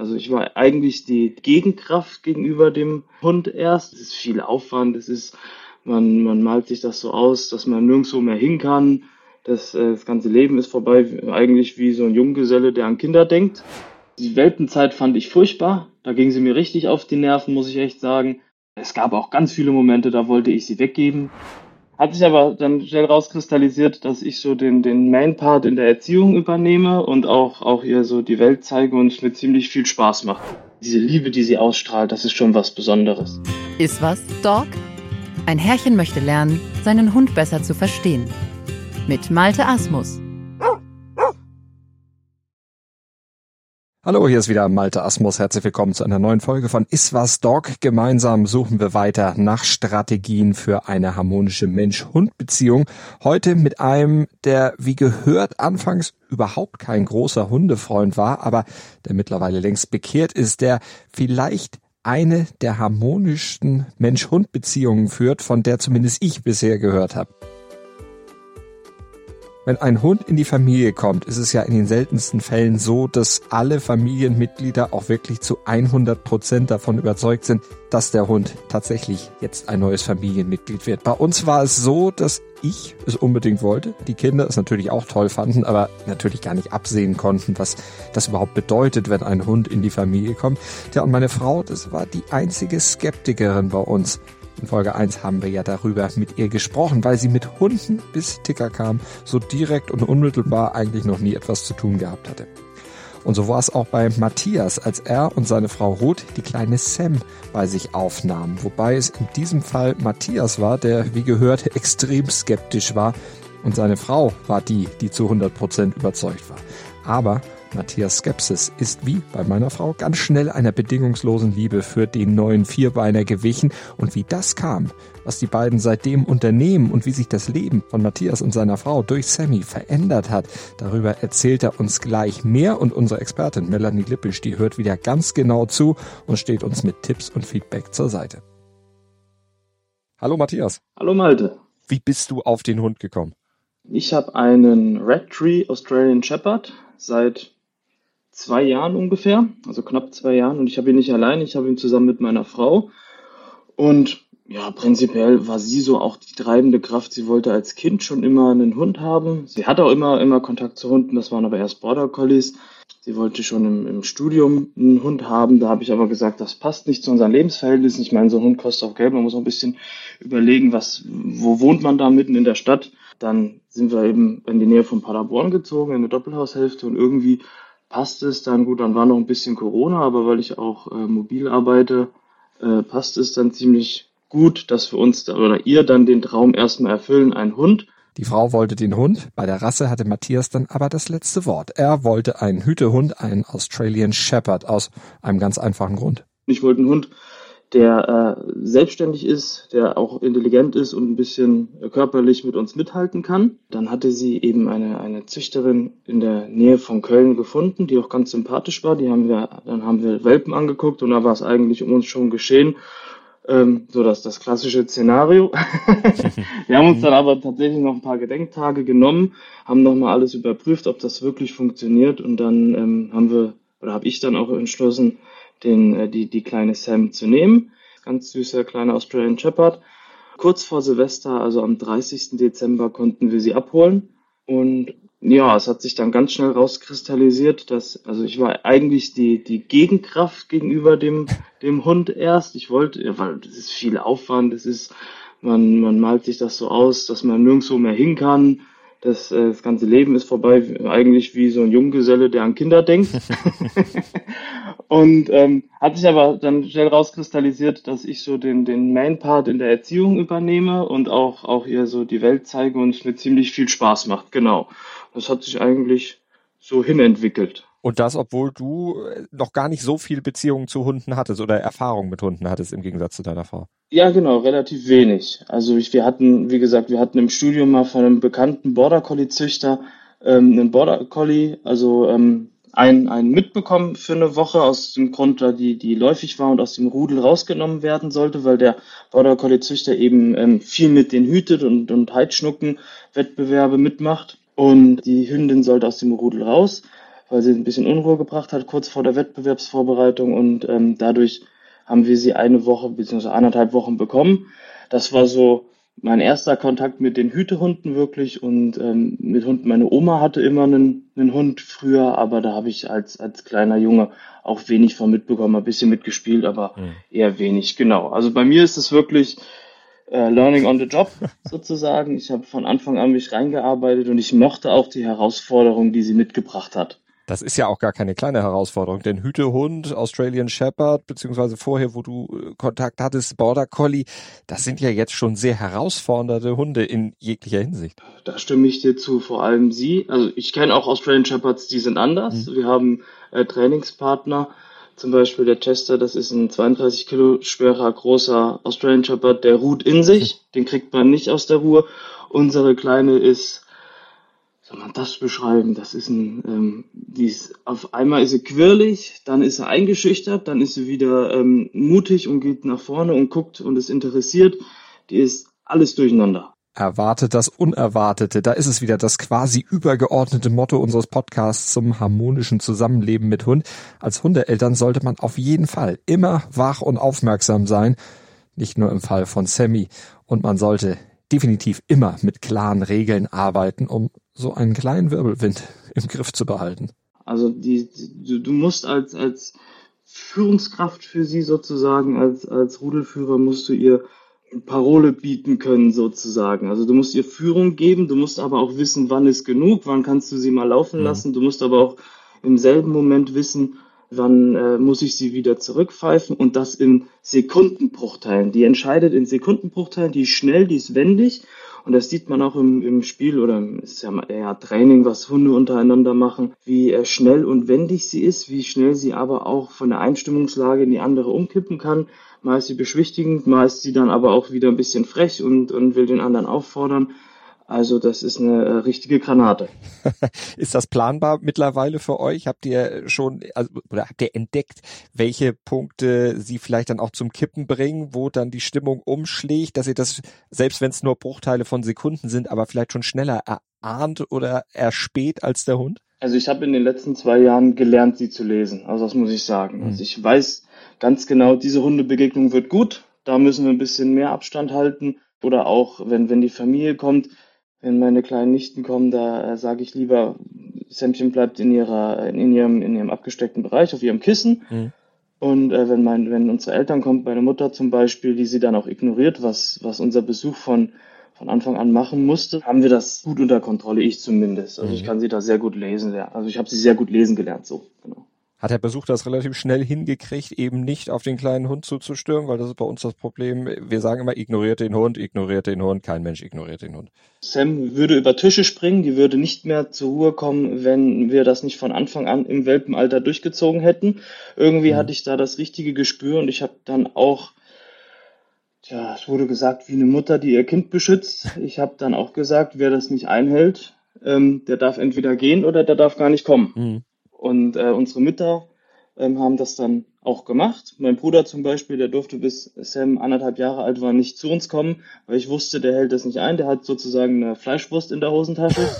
Also ich war eigentlich die Gegenkraft gegenüber dem Hund erst. Es ist viel Aufwand, es ist, man, man malt sich das so aus, dass man nirgendwo mehr hin kann. Das, äh, das ganze Leben ist vorbei, eigentlich wie so ein Junggeselle, der an Kinder denkt. Die Welpenzeit fand ich furchtbar. Da ging sie mir richtig auf die Nerven, muss ich echt sagen. Es gab auch ganz viele Momente, da wollte ich sie weggeben. Hat sich aber dann schnell rauskristallisiert, dass ich so den, den Main-Part in der Erziehung übernehme und auch, auch ihr so die Welt zeige und es mir ziemlich viel Spaß macht. Diese Liebe, die sie ausstrahlt, das ist schon was Besonderes. Ist was, Dog? Ein Herrchen möchte lernen, seinen Hund besser zu verstehen. Mit Malte Asmus. Hallo, hier ist wieder Malte Asmus. Herzlich willkommen zu einer neuen Folge von Iswas Dog. Gemeinsam suchen wir weiter nach Strategien für eine harmonische Mensch-Hund-Beziehung. Heute mit einem, der wie gehört anfangs überhaupt kein großer Hundefreund war, aber der mittlerweile längst bekehrt ist, der vielleicht eine der harmonischsten Mensch-Hund-Beziehungen führt, von der zumindest ich bisher gehört habe. Wenn ein Hund in die Familie kommt, ist es ja in den seltensten Fällen so, dass alle Familienmitglieder auch wirklich zu 100 Prozent davon überzeugt sind, dass der Hund tatsächlich jetzt ein neues Familienmitglied wird. Bei uns war es so, dass ich es unbedingt wollte, die Kinder es natürlich auch toll fanden, aber natürlich gar nicht absehen konnten, was das überhaupt bedeutet, wenn ein Hund in die Familie kommt. Ja, und meine Frau, das war die einzige Skeptikerin bei uns. In Folge 1 haben wir ja darüber mit ihr gesprochen, weil sie mit Hunden bis Ticker kam, so direkt und unmittelbar eigentlich noch nie etwas zu tun gehabt hatte. Und so war es auch bei Matthias, als er und seine Frau Ruth die kleine Sam bei sich aufnahmen. Wobei es in diesem Fall Matthias war, der, wie gehört, extrem skeptisch war. Und seine Frau war die, die zu 100 Prozent überzeugt war. Aber Matthias Skepsis ist wie bei meiner Frau ganz schnell einer bedingungslosen Liebe für den neuen Vierbeiner gewichen und wie das kam, was die beiden seitdem unternehmen und wie sich das Leben von Matthias und seiner Frau durch Sammy verändert hat, darüber erzählt er uns gleich mehr und unsere Expertin Melanie Lippisch, die hört wieder ganz genau zu und steht uns mit Tipps und Feedback zur Seite. Hallo Matthias. Hallo Malte. Wie bist du auf den Hund gekommen? Ich habe einen Red Tree Australian Shepherd seit zwei Jahren ungefähr, also knapp zwei Jahren. Und ich habe ihn nicht allein, ich habe ihn zusammen mit meiner Frau. Und ja, prinzipiell war sie so auch die treibende Kraft. Sie wollte als Kind schon immer einen Hund haben. Sie hatte auch immer, immer Kontakt zu Hunden, das waren aber erst Border Collies. Sie wollte schon im, im Studium einen Hund haben. Da habe ich aber gesagt, das passt nicht zu unseren Lebensverhältnissen. Ich meine, so ein Hund kostet auch Geld. Man muss auch ein bisschen überlegen, was, wo wohnt man da mitten in der Stadt. Dann sind wir eben in die Nähe von Paderborn gezogen, in eine Doppelhaushälfte und irgendwie passt es dann gut, dann war noch ein bisschen Corona, aber weil ich auch äh, mobil arbeite, äh, passt es dann ziemlich gut, dass wir uns da, oder ihr dann den Traum erstmal erfüllen, ein Hund. Die Frau wollte den Hund, bei der Rasse hatte Matthias dann aber das letzte Wort. Er wollte einen Hütehund, einen Australian Shepherd, aus einem ganz einfachen Grund. Ich wollte einen Hund, der äh, selbstständig ist, der auch intelligent ist und ein bisschen körperlich mit uns mithalten kann. Dann hatte sie eben eine, eine Züchterin in der Nähe von Köln gefunden, die auch ganz sympathisch war. Die haben wir, dann haben wir Welpen angeguckt und da war es eigentlich um uns schon geschehen. Ähm, so das, das klassische Szenario. wir haben uns dann aber tatsächlich noch ein paar Gedenktage genommen, haben nochmal alles überprüft, ob das wirklich funktioniert und dann ähm, haben wir, oder habe ich dann auch entschlossen, den, äh, die, die kleine Sam zu nehmen. Ganz süßer kleiner Australian Shepherd. Kurz vor Silvester, also am 30. Dezember, konnten wir sie abholen. Und ja, es hat sich dann ganz schnell rauskristallisiert, dass, also ich war eigentlich die, die Gegenkraft gegenüber dem, dem Hund erst. Ich wollte, weil das ist viel Aufwand, es ist, man, man malt sich das so aus, dass man nirgendwo mehr hin kann. Das, äh, das ganze Leben ist vorbei, eigentlich wie so ein Junggeselle, der an Kinder denkt. und ähm, hat sich aber dann schnell rauskristallisiert, dass ich so den, den Main-Part in der Erziehung übernehme und auch, auch ihr so die Welt zeige und es mir ziemlich viel Spaß macht. Genau. Das hat sich eigentlich so hinentwickelt. Und das, obwohl du äh, noch gar nicht so viele Beziehungen zu Hunden hattest oder Erfahrungen mit Hunden hattest im Gegensatz zu deiner Frau. Ja, genau, relativ wenig. Also ich, wir hatten, wie gesagt, wir hatten im Studium mal von einem bekannten Border Collie Züchter ähm, einen Border Collie, also ähm, einen, einen mitbekommen für eine Woche aus dem Grund, da die, die läufig war und aus dem Rudel rausgenommen werden sollte, weil der Border Collie Züchter eben ähm, viel mit den hütet und, und Heidschnucken Wettbewerbe mitmacht. Und die Hündin sollte aus dem Rudel raus weil sie ein bisschen Unruhe gebracht hat, kurz vor der Wettbewerbsvorbereitung und ähm, dadurch haben wir sie eine Woche bzw. anderthalb Wochen bekommen. Das war so mein erster Kontakt mit den Hütehunden wirklich und ähm, mit Hunden. Meine Oma hatte immer einen, einen Hund früher, aber da habe ich als, als kleiner Junge auch wenig von mitbekommen, ein bisschen mitgespielt, aber mhm. eher wenig. Genau. Also bei mir ist es wirklich äh, Learning on the Job sozusagen. Ich habe von Anfang an mich reingearbeitet und ich mochte auch die Herausforderung, die sie mitgebracht hat. Das ist ja auch gar keine kleine Herausforderung, denn Hütehund, Australian Shepherd, beziehungsweise vorher, wo du äh, Kontakt hattest, Border Collie, das sind ja jetzt schon sehr herausfordernde Hunde in jeglicher Hinsicht. Da stimme ich dir zu, vor allem sie. Also ich kenne auch Australian Shepherds, die sind anders. Mhm. Wir haben äh, Trainingspartner, zum Beispiel der Chester, das ist ein 32 Kilo schwerer, großer Australian Shepherd, der ruht in sich, den kriegt man nicht aus der Ruhe. Unsere Kleine ist soll man das beschreiben? Das ist ein, ähm, die ist, auf einmal ist sie quirlig, dann ist sie eingeschüchtert, dann ist sie wieder ähm, mutig und geht nach vorne und guckt und ist interessiert. Die ist alles durcheinander. Erwartet das Unerwartete. Da ist es wieder das quasi übergeordnete Motto unseres Podcasts zum harmonischen Zusammenleben mit Hund. Als Hundeeltern sollte man auf jeden Fall immer wach und aufmerksam sein. Nicht nur im Fall von Sammy. Und man sollte definitiv immer mit klaren Regeln arbeiten, um so einen kleinen Wirbelwind im Griff zu behalten. Also die, die, du musst als, als Führungskraft für sie sozusagen, als, als Rudelführer musst du ihr Parole bieten können sozusagen. Also du musst ihr Führung geben, du musst aber auch wissen, wann ist genug, wann kannst du sie mal laufen mhm. lassen. Du musst aber auch im selben Moment wissen, wann äh, muss ich sie wieder zurückpfeifen und das in Sekundenbruchteilen. Die entscheidet in Sekundenbruchteilen, die ist schnell, die ist wendig und das sieht man auch im, im Spiel oder ist ja eher Training, was Hunde untereinander machen, wie äh, schnell und wendig sie ist, wie schnell sie aber auch von der Einstimmungslage in die andere umkippen kann. Mal ist sie beschwichtigend, mal ist sie dann aber auch wieder ein bisschen frech und, und will den anderen auffordern. Also das ist eine äh, richtige Granate. ist das planbar mittlerweile für euch? Habt ihr schon also, oder habt ihr entdeckt, welche Punkte sie vielleicht dann auch zum Kippen bringen, wo dann die Stimmung umschlägt, dass ihr das, selbst wenn es nur Bruchteile von Sekunden sind, aber vielleicht schon schneller erahnt oder erspäht als der Hund? Also ich habe in den letzten zwei Jahren gelernt, sie zu lesen. Also das muss ich sagen. Mhm. Also ich weiß ganz genau, diese Hundebegegnung wird gut. Da müssen wir ein bisschen mehr Abstand halten. Oder auch, wenn, wenn die Familie kommt, wenn meine kleinen Nichten kommen, da äh, sage ich lieber, Sämchen bleibt in ihrer, in ihrem, in ihrem abgesteckten Bereich, auf ihrem Kissen. Mhm. Und äh, wenn mein, wenn unsere Eltern kommt, meine Mutter zum Beispiel, die sie dann auch ignoriert, was, was unser Besuch von, von Anfang an machen musste, haben wir das gut unter Kontrolle, ich zumindest. Also mhm. ich kann sie da sehr gut lesen. Ja. Also ich habe sie sehr gut lesen gelernt, so, genau hat der Besuch das relativ schnell hingekriegt, eben nicht auf den kleinen Hund zuzustürmen, weil das ist bei uns das Problem. Wir sagen immer, ignoriert den Hund, ignoriert den Hund, kein Mensch ignoriert den Hund. Sam würde über Tische springen, die würde nicht mehr zur Ruhe kommen, wenn wir das nicht von Anfang an im Welpenalter durchgezogen hätten. Irgendwie mhm. hatte ich da das richtige Gespür und ich habe dann auch ja, es wurde gesagt, wie eine Mutter, die ihr Kind beschützt. Ich habe dann auch gesagt, wer das nicht einhält, ähm, der darf entweder gehen oder der darf gar nicht kommen. Mhm. Und äh, unsere Mütter ähm, haben das dann auch gemacht. Mein Bruder zum Beispiel, der durfte bis Sam anderthalb Jahre alt war nicht zu uns kommen, weil ich wusste, der hält das nicht ein. Der hat sozusagen eine Fleischwurst in der Hosentasche.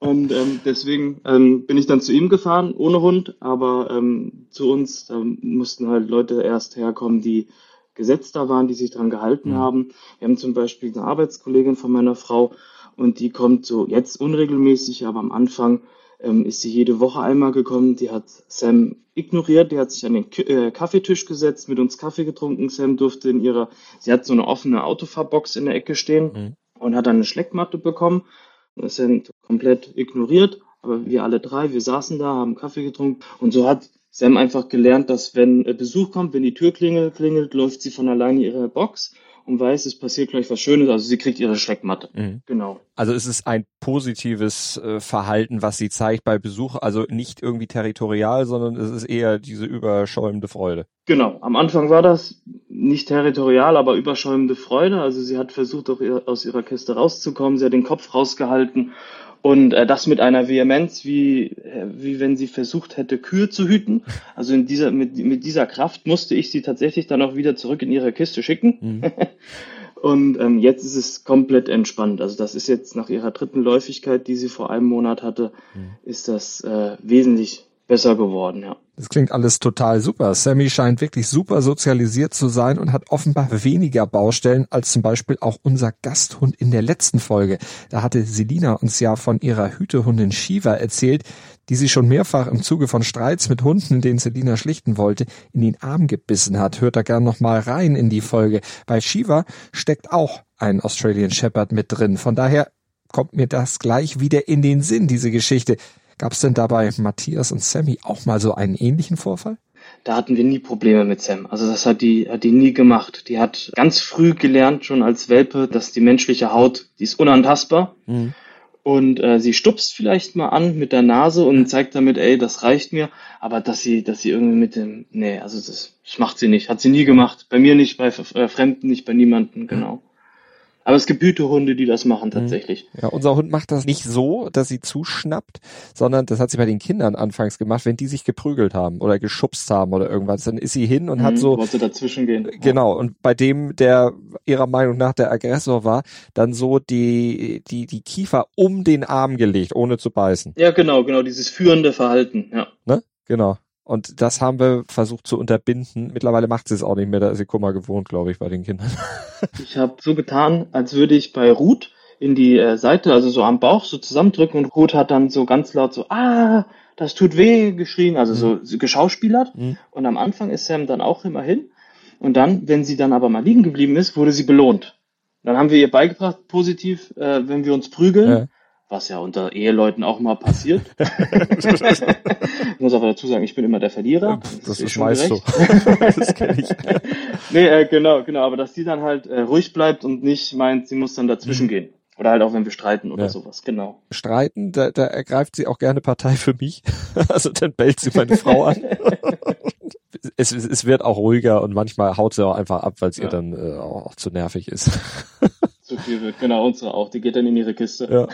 Und ähm, deswegen ähm, bin ich dann zu ihm gefahren, ohne Hund, aber ähm, zu uns, da mussten halt Leute erst herkommen, die gesetzt da waren, die sich dran gehalten mhm. haben. Wir haben zum Beispiel eine Arbeitskollegin von meiner Frau, und die kommt so jetzt unregelmäßig, aber am Anfang ähm, ist sie jede Woche einmal gekommen. Die hat Sam ignoriert, die hat sich an den K äh, Kaffeetisch gesetzt, mit uns Kaffee getrunken. Sam durfte in ihrer, sie hat so eine offene Autofahrbox in der Ecke stehen mhm. und hat dann eine Schleckmatte bekommen. Sam komplett ignoriert, aber wir alle drei, wir saßen da, haben Kaffee getrunken und so hat Sam einfach gelernt, dass wenn Besuch kommt, wenn die Tür klingelt, klingelt, läuft sie von alleine ihre Box und weiß, es passiert gleich was Schönes. Also sie kriegt ihre Schreckmatte. Mhm. Genau. Also es ist ein positives äh, Verhalten, was sie zeigt bei Besuch. Also nicht irgendwie territorial, sondern es ist eher diese überschäumende Freude. Genau. Am Anfang war das nicht territorial, aber überschäumende Freude. Also sie hat versucht, auch aus ihrer Kiste rauszukommen. Sie hat den Kopf rausgehalten und äh, das mit einer Vehemenz, wie, äh, wie wenn sie versucht hätte, Kühe zu hüten. Also in dieser, mit, mit dieser Kraft musste ich sie tatsächlich dann auch wieder zurück in ihre Kiste schicken. Mhm. Und ähm, jetzt ist es komplett entspannt. Also das ist jetzt nach ihrer dritten Läufigkeit, die sie vor einem Monat hatte, mhm. ist das äh, wesentlich besser geworden, ja. Das klingt alles total super. Sammy scheint wirklich super sozialisiert zu sein und hat offenbar weniger Baustellen als zum Beispiel auch unser Gasthund in der letzten Folge. Da hatte Selina uns ja von ihrer Hütehundin Shiva erzählt, die sie schon mehrfach im Zuge von Streits mit Hunden, den Selina schlichten wollte, in den Arm gebissen hat. Hört da gern noch mal rein in die Folge. Bei Shiva steckt auch ein Australian Shepherd mit drin. Von daher kommt mir das gleich wieder in den Sinn, diese Geschichte. Gab es denn dabei Matthias und Sammy auch mal so einen ähnlichen Vorfall? Da hatten wir nie Probleme mit Sam. Also das hat die, hat die nie gemacht. Die hat ganz früh gelernt, schon als Welpe, dass die menschliche Haut, die ist unantastbar. Mhm. Und äh, sie stupst vielleicht mal an mit der Nase und zeigt damit, ey, das reicht mir. Aber dass sie, dass sie irgendwie mit dem, nee, also das, das macht sie nicht. Hat sie nie gemacht. Bei mir nicht, bei äh, Fremden nicht, bei niemanden, genau. Aber es gibt Hütehunde, die das machen mhm. tatsächlich. Ja, unser Hund macht das nicht so, dass sie zuschnappt, sondern das hat sie bei den Kindern anfangs gemacht, wenn die sich geprügelt haben oder geschubst haben oder irgendwas, dann ist sie hin und mhm, hat so wollte dazwischen gehen. Genau, und bei dem, der ihrer Meinung nach der Aggressor war, dann so die die die Kiefer um den Arm gelegt, ohne zu beißen. Ja, genau, genau, dieses führende Verhalten, ja. Ne? Genau. Und das haben wir versucht zu unterbinden. Mittlerweile macht sie es auch nicht mehr, da ist sie Kummer gewohnt, glaube ich, bei den Kindern. ich habe so getan, als würde ich bei Ruth in die äh, Seite, also so am Bauch, so zusammendrücken und Ruth hat dann so ganz laut so, ah, das tut weh, geschrien, also so, mhm. so geschauspielert. Mhm. Und am Anfang ist Sam dann auch immer hin. Und dann, wenn sie dann aber mal liegen geblieben ist, wurde sie belohnt. Dann haben wir ihr beigebracht, positiv, äh, wenn wir uns prügeln, ja was ja unter Eheleuten auch mal passiert. ich muss aber dazu sagen, ich bin immer der Verlierer. Das, das ist weißt so. das kenne ich. nee, äh, genau, genau, aber dass die dann halt äh, ruhig bleibt und nicht meint, sie muss dann dazwischen mhm. gehen. Oder halt auch, wenn wir streiten oder ja. sowas, genau. Streiten, da, da ergreift sie auch gerne Partei für mich. also dann bellt sie meine Frau an. es, es wird auch ruhiger und manchmal haut sie auch einfach ab, weil es ja. ihr dann äh, auch zu nervig ist zu viel wird. Genau, unsere auch. Die geht dann in ihre Kiste. Ja,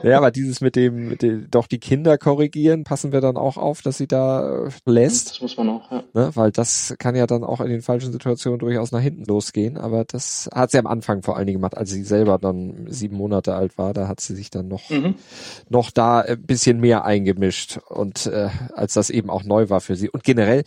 ja aber dieses mit dem, mit dem, doch die Kinder korrigieren, passen wir dann auch auf, dass sie da äh, lässt. Das muss man auch, ja. Ne? Weil das kann ja dann auch in den falschen Situationen durchaus nach hinten losgehen. Aber das hat sie am Anfang vor allen Dingen gemacht, als sie selber dann sieben Monate alt war. Da hat sie sich dann noch, mhm. noch da ein bisschen mehr eingemischt und äh, als das eben auch neu war für sie. Und generell,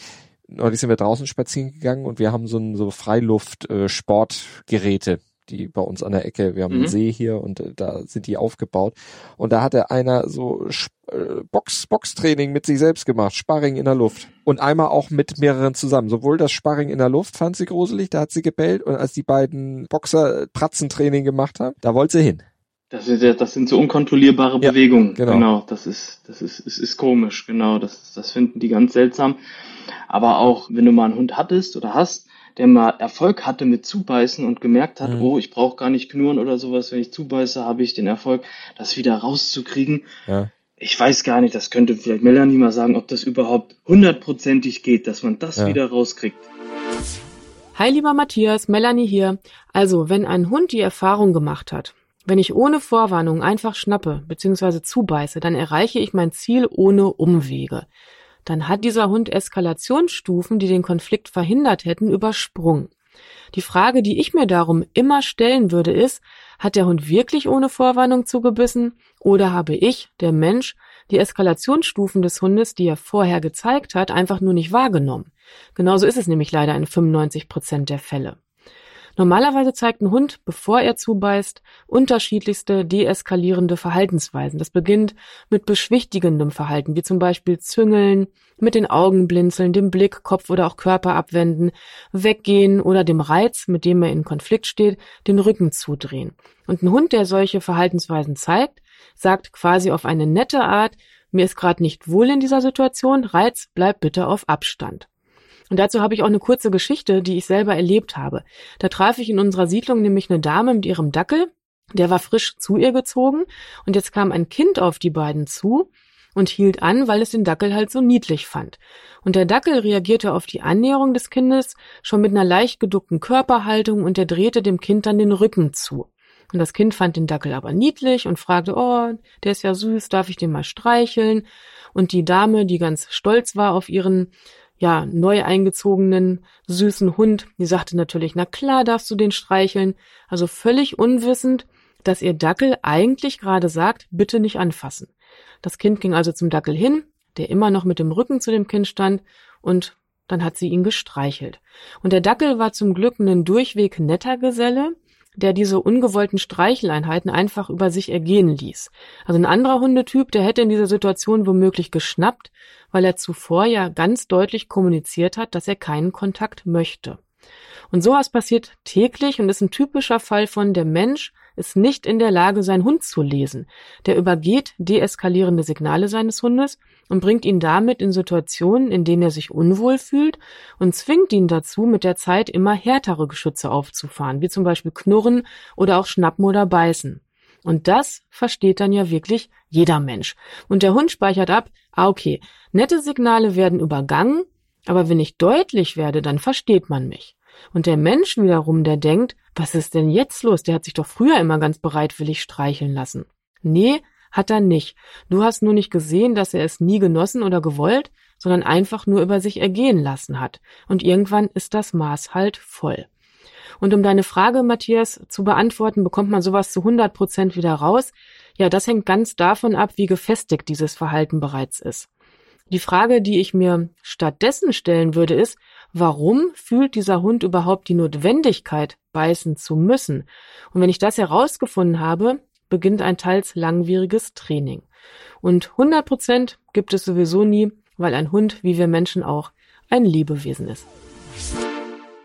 neulich sind wir draußen spazieren gegangen und wir haben so ein so Freiluft-Sportgeräte. Äh, die bei uns an der Ecke, wir haben mhm. einen See hier und äh, da sind die aufgebaut. Und da hatte einer so äh, Box, Boxtraining mit sich selbst gemacht, Sparring in der Luft. Und einmal auch mit mehreren zusammen. Sowohl das Sparring in der Luft fand sie gruselig, da hat sie gebellt. Und als die beiden Boxer Pratzentraining gemacht haben, da wollte sie hin. Das sind, das sind so unkontrollierbare ja, Bewegungen. Genau. genau. Das ist, das ist, es ist komisch. Genau. Das, das finden die ganz seltsam. Aber auch, wenn du mal einen Hund hattest oder hast, der mal Erfolg hatte mit Zubeißen und gemerkt hat, mhm. oh, ich brauche gar nicht knurren oder sowas, wenn ich zubeiße, habe ich den Erfolg, das wieder rauszukriegen. Ja. Ich weiß gar nicht, das könnte vielleicht Melanie mal sagen, ob das überhaupt hundertprozentig geht, dass man das ja. wieder rauskriegt. Hi lieber Matthias, Melanie hier. Also, wenn ein Hund die Erfahrung gemacht hat, wenn ich ohne Vorwarnung einfach schnappe bzw. zubeiße, dann erreiche ich mein Ziel ohne Umwege dann hat dieser Hund Eskalationsstufen, die den Konflikt verhindert hätten, übersprungen. Die Frage, die ich mir darum immer stellen würde, ist, hat der Hund wirklich ohne Vorwarnung zugebissen oder habe ich, der Mensch, die Eskalationsstufen des Hundes, die er vorher gezeigt hat, einfach nur nicht wahrgenommen? Genauso ist es nämlich leider in 95 Prozent der Fälle. Normalerweise zeigt ein Hund, bevor er zubeißt, unterschiedlichste deeskalierende Verhaltensweisen. Das beginnt mit beschwichtigendem Verhalten, wie zum Beispiel Züngeln, mit den Augen blinzeln, dem Blick, Kopf oder auch Körper abwenden, weggehen oder dem Reiz, mit dem er in Konflikt steht, den Rücken zudrehen. Und ein Hund, der solche Verhaltensweisen zeigt, sagt quasi auf eine nette Art, mir ist gerade nicht wohl in dieser Situation, Reiz, bleib bitte auf Abstand. Und dazu habe ich auch eine kurze Geschichte, die ich selber erlebt habe. Da traf ich in unserer Siedlung nämlich eine Dame mit ihrem Dackel, der war frisch zu ihr gezogen und jetzt kam ein Kind auf die beiden zu und hielt an, weil es den Dackel halt so niedlich fand. Und der Dackel reagierte auf die Annäherung des Kindes schon mit einer leicht geduckten Körperhaltung und er drehte dem Kind dann den Rücken zu. Und das Kind fand den Dackel aber niedlich und fragte, oh, der ist ja süß, darf ich den mal streicheln? Und die Dame, die ganz stolz war auf ihren ja, neu eingezogenen süßen Hund. Die sagte natürlich, na klar darfst du den streicheln. Also völlig unwissend, dass ihr Dackel eigentlich gerade sagt, bitte nicht anfassen. Das Kind ging also zum Dackel hin, der immer noch mit dem Rücken zu dem Kind stand und dann hat sie ihn gestreichelt. Und der Dackel war zum Glück ein durchweg netter Geselle, der diese ungewollten Streicheleinheiten einfach über sich ergehen ließ. Also ein anderer Hundetyp, der hätte in dieser Situation womöglich geschnappt, weil er zuvor ja ganz deutlich kommuniziert hat, dass er keinen Kontakt möchte. Und sowas passiert täglich und ist ein typischer Fall von der Mensch ist nicht in der Lage, seinen Hund zu lesen. Der übergeht deeskalierende Signale seines Hundes und bringt ihn damit in Situationen, in denen er sich unwohl fühlt und zwingt ihn dazu, mit der Zeit immer härtere Geschütze aufzufahren, wie zum Beispiel Knurren oder auch Schnappen oder Beißen. Und das versteht dann ja wirklich jeder Mensch. Und der Hund speichert ab, ah okay, nette Signale werden übergangen, aber wenn ich deutlich werde, dann versteht man mich. Und der Mensch wiederum, der denkt, was ist denn jetzt los? Der hat sich doch früher immer ganz bereitwillig streicheln lassen. Nee, hat er nicht. Du hast nur nicht gesehen, dass er es nie genossen oder gewollt, sondern einfach nur über sich ergehen lassen hat. Und irgendwann ist das Maß halt voll. Und um deine Frage, Matthias, zu beantworten, bekommt man sowas zu 100 Prozent wieder raus? Ja, das hängt ganz davon ab, wie gefestigt dieses Verhalten bereits ist. Die Frage, die ich mir stattdessen stellen würde, ist, warum fühlt dieser Hund überhaupt die Notwendigkeit, beißen zu müssen? Und wenn ich das herausgefunden habe, beginnt ein teils langwieriges Training. Und 100 Prozent gibt es sowieso nie, weil ein Hund, wie wir Menschen auch, ein Lebewesen ist.